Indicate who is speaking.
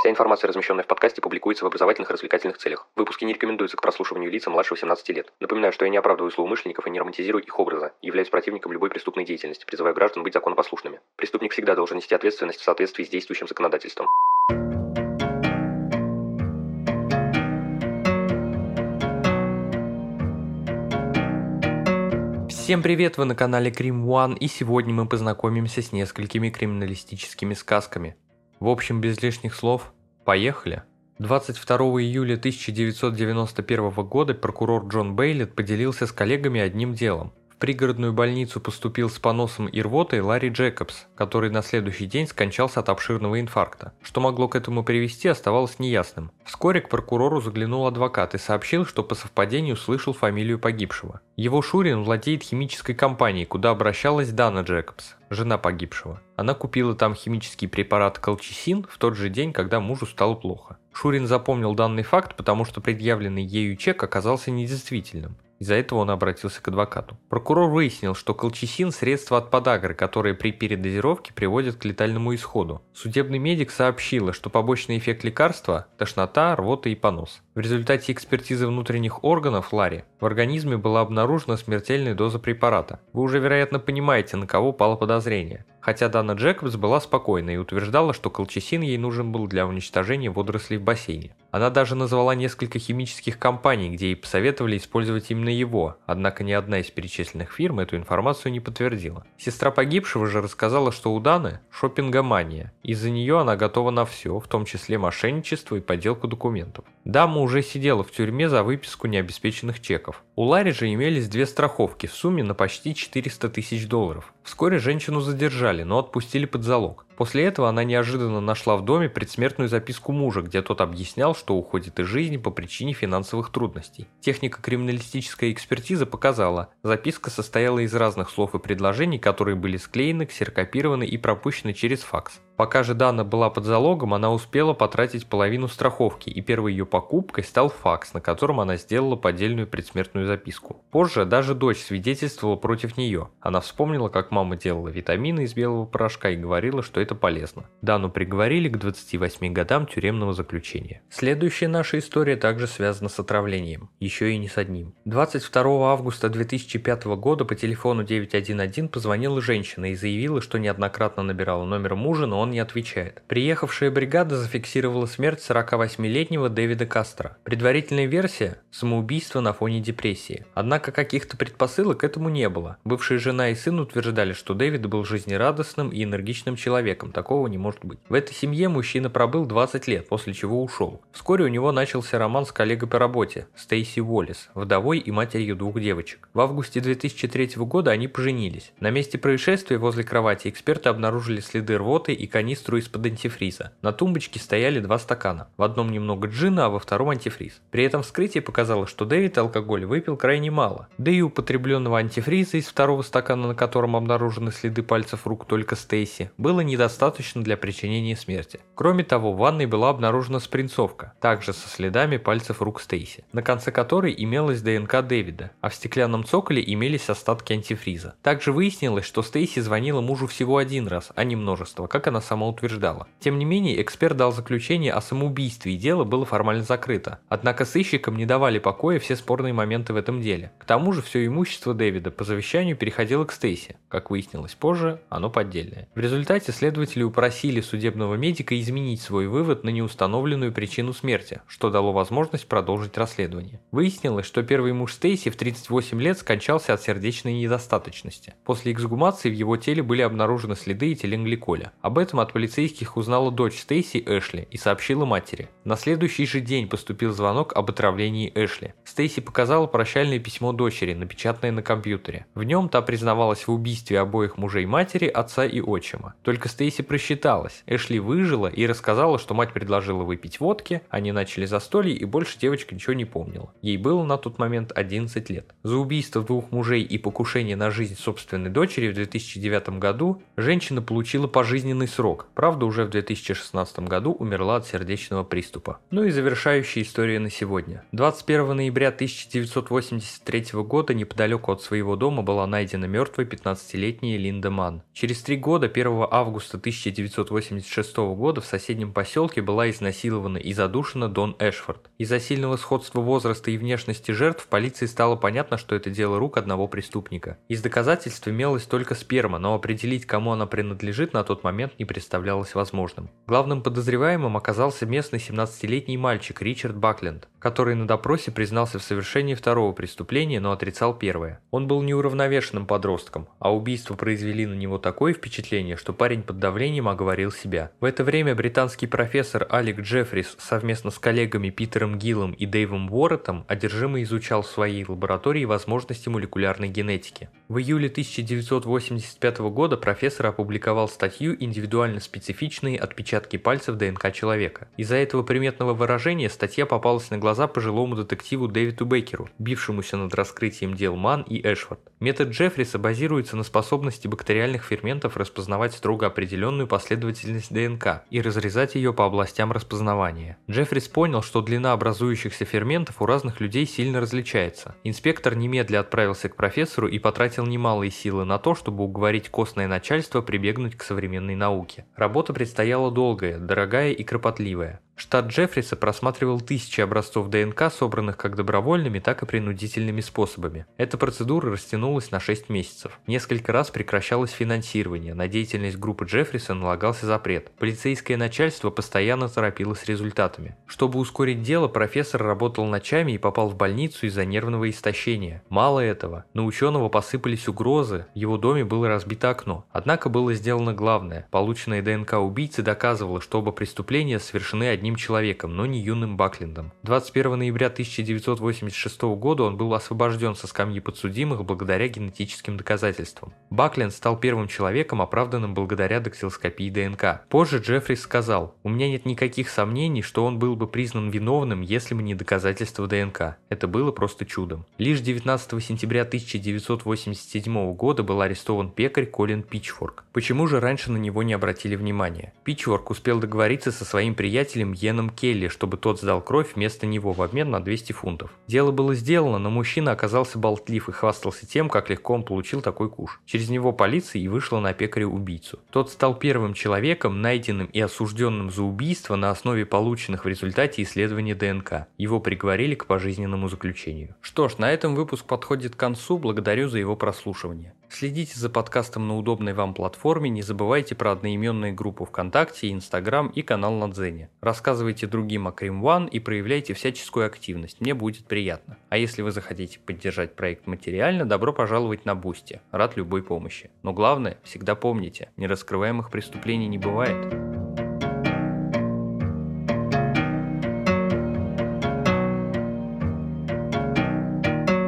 Speaker 1: Вся информация, размещенная в подкасте, публикуется в образовательных и развлекательных целях. Выпуски не рекомендуются к прослушиванию лица младше 18 лет. Напоминаю, что я не оправдываю злоумышленников и не романтизирую их образа, являюсь противником любой преступной деятельности, призываю граждан быть законопослушными. Преступник всегда должен нести ответственность в соответствии с действующим законодательством.
Speaker 2: Всем привет, вы на канале Крим One, и сегодня мы познакомимся с несколькими криминалистическими сказками. В общем, без лишних слов, поехали! 22 июля 1991 года прокурор Джон Бейлет поделился с коллегами одним делом пригородную больницу поступил с поносом и рвотой Ларри Джекобс, который на следующий день скончался от обширного инфаркта. Что могло к этому привести, оставалось неясным. Вскоре к прокурору заглянул адвокат и сообщил, что по совпадению слышал фамилию погибшего. Его Шурин владеет химической компанией, куда обращалась Дана Джекобс, жена погибшего. Она купила там химический препарат колчисин в тот же день, когда мужу стало плохо. Шурин запомнил данный факт, потому что предъявленный ею чек оказался недействительным. Из-за этого он обратился к адвокату. Прокурор выяснил, что колчисин – средство от подагры, которое при передозировке приводит к летальному исходу. Судебный медик сообщил, что побочный эффект лекарства – тошнота, рвота и понос. В результате экспертизы внутренних органов Ларри в организме была обнаружена смертельная доза препарата. Вы уже, вероятно, понимаете, на кого пало подозрение. Хотя Дана Джекобс была спокойна и утверждала, что колчисин ей нужен был для уничтожения водорослей в бассейне. Она даже назвала несколько химических компаний, где ей посоветовали использовать именно его, однако ни одна из перечисленных фирм эту информацию не подтвердила. Сестра погибшего же рассказала, что у Даны шопингомания. Из-за нее она готова на все, в том числе мошенничество и подделку документов. Дама уже сидела в тюрьме за выписку необеспеченных чеков. У Ларри же имелись две страховки в сумме на почти 400 тысяч долларов. Вскоре женщину задержали, но отпустили под залог. После этого она неожиданно нашла в доме предсмертную записку мужа, где тот объяснял, что уходит из жизни по причине финансовых трудностей. Техника криминалистической экспертизы показала, записка состояла из разных слов и предложений, которые были склеены, ксерокопированы и пропущены через факс. Пока же Дана была под залогом, она успела потратить половину страховки, и первой ее покупкой стал факс, на котором она сделала поддельную предсмертную записку. Позже даже дочь свидетельствовала против нее. Она вспомнила, как мама делала витамины из белого порошка и говорила, что это полезно. Дану приговорили к 28 годам тюремного заключения. Следующая наша история также связана с отравлением, еще и не с одним. 22 августа 2005 года по телефону 911 позвонила женщина и заявила, что неоднократно набирала номер мужа, но он не отвечает. Приехавшая бригада зафиксировала смерть 48-летнего Дэвида Кастро. Предварительная версия – самоубийство на фоне депрессии. Однако каких-то предпосылок этому не было. Бывшая жена и сын утверждали, что Дэвид был жизнерадостным и энергичным человеком, такого не может быть. В этой семье мужчина пробыл 20 лет, после чего ушел. Вскоре у него начался роман с коллегой по работе, Стейси Уоллес, вдовой и матерью двух девочек. В августе 2003 года они поженились. На месте происшествия возле кровати эксперты обнаружили следы рвоты и канистру из-под антифриза. На тумбочке стояли два стакана. В одном немного джина, а во втором антифриз. При этом вскрытие показало, что Дэвид алкоголь выпил крайне мало. Да и употребленного антифриза из второго стакана, на котором обнаружены следы пальцев рук только Стейси, было недостаточно для причинения смерти. Кроме того, в ванной была обнаружена спринцовка, также со следами пальцев рук Стейси, на конце которой имелась ДНК Дэвида, а в стеклянном цоколе имелись остатки антифриза. Также выяснилось, что Стейси звонила мужу всего один раз, а не множество, как она сама утверждала. Тем не менее, эксперт дал заключение о самоубийстве и дело было формально закрыто. Однако сыщикам не давали покоя все спорные моменты в этом деле. К тому же все имущество Дэвида по завещанию переходило к Стейси. Как выяснилось позже, оно поддельное. В результате следователи упросили судебного медика изменить свой вывод на неустановленную причину смерти, что дало возможность продолжить расследование. Выяснилось, что первый муж Стейси в 38 лет скончался от сердечной недостаточности. После эксгумации в его теле были обнаружены следы этиленгликоля. Об этом от полицейских узнала дочь Стейси Эшли и сообщила матери. На следующий же день поступил звонок об отравлении Эшли. Стейси показала прощальное письмо дочери, напечатанное на компьютере. В нем та признавалась в убийстве обоих мужей матери, отца и отчима. Только Стейси просчиталась. Эшли выжила и рассказала, что мать предложила выпить водки, они начали застолье и больше девочка ничего не помнила. Ей было на тот момент 11 лет. За убийство двух мужей и покушение на жизнь собственной дочери в 2009 году женщина получила пожизненный срок срок, правда уже в 2016 году умерла от сердечного приступа. Ну и завершающая история на сегодня. 21 ноября 1983 года неподалеку от своего дома была найдена мертвой 15-летняя Линда Ман. Через три года, 1 августа 1986 года в соседнем поселке была изнасилована и задушена Дон Эшфорд. Из-за сильного сходства возраста и внешности жертв полиции стало понятно, что это дело рук одного преступника. Из доказательств имелась только сперма, но определить, кому она принадлежит, на тот момент не представлялось возможным. Главным подозреваемым оказался местный 17-летний мальчик Ричард Бакленд, который на допросе признался в совершении второго преступления, но отрицал первое. Он был неуравновешенным подростком, а убийства произвели на него такое впечатление, что парень под давлением оговорил себя. В это время британский профессор Алек Джеффрис совместно с коллегами Питером Гиллом и Дэйвом Уорретом одержимо изучал в своей лаборатории возможности молекулярной генетики. В июле 1985 года профессор опубликовал статью «Индивидуально специфичные отпечатки пальцев ДНК человека». Из-за этого приметного выражения статья попалась на глаза пожилому детективу Дэвиду Беккеру, бившемуся над раскрытием дел Ман и Эшфорд. Метод Джеффриса базируется на способности бактериальных ферментов распознавать строго определенную последовательность ДНК и разрезать ее по областям распознавания. Джеффрис понял, что длина образующихся ферментов у разных людей сильно различается. Инспектор немедля отправился к профессору и потратил немалые силы на то, чтобы уговорить костное начальство прибегнуть к современной науке. Работа предстояла долгая, дорогая и кропотливая. Штат Джеффриса просматривал тысячи образцов ДНК, собранных как добровольными, так и принудительными способами. Эта процедура растянулась на 6 месяцев. Несколько раз прекращалось финансирование, на деятельность группы Джеффриса налагался запрет. Полицейское начальство постоянно торопилось с результатами. Чтобы ускорить дело, профессор работал ночами и попал в больницу из-за нервного истощения. Мало этого, на ученого посыпались угрозы, в его доме было разбито окно. Однако было сделано главное. Полученная ДНК убийцы доказывала, что оба преступления совершены одним одним человеком, но не юным Баклиндом. 21 ноября 1986 года он был освобожден со скамьи подсудимых благодаря генетическим доказательствам. Бакленд стал первым человеком, оправданным благодаря дактилоскопии ДНК. Позже Джеффрис сказал, «У меня нет никаких сомнений, что он был бы признан виновным, если бы не доказательства ДНК. Это было просто чудом». Лишь 19 сентября 1987 года был арестован пекарь Колин Пичфорк. Почему же раньше на него не обратили внимания? Пичфорк успел договориться со своим приятелем Йеном Келли, чтобы тот сдал кровь вместо него в обмен на 200 фунтов. Дело было сделано, но мужчина оказался болтлив и хвастался тем, как легко он получил такой куш. Через него полиция и вышла на пекаря убийцу. Тот стал первым человеком, найденным и осужденным за убийство на основе полученных в результате исследования ДНК. Его приговорили к пожизненному заключению. Что ж, на этом выпуск подходит к концу, благодарю за его прослушивание. Следите за подкастом на удобной вам платформе, не забывайте про одноименные группы ВКонтакте, Инстаграм и канал на Дзене. Рассказывайте другим о Крим One и проявляйте всяческую активность, мне будет приятно. А если вы захотите поддержать проект материально, добро пожаловать на Boosty, рад любой помощи. Но главное, всегда помните, нераскрываемых преступлений не бывает.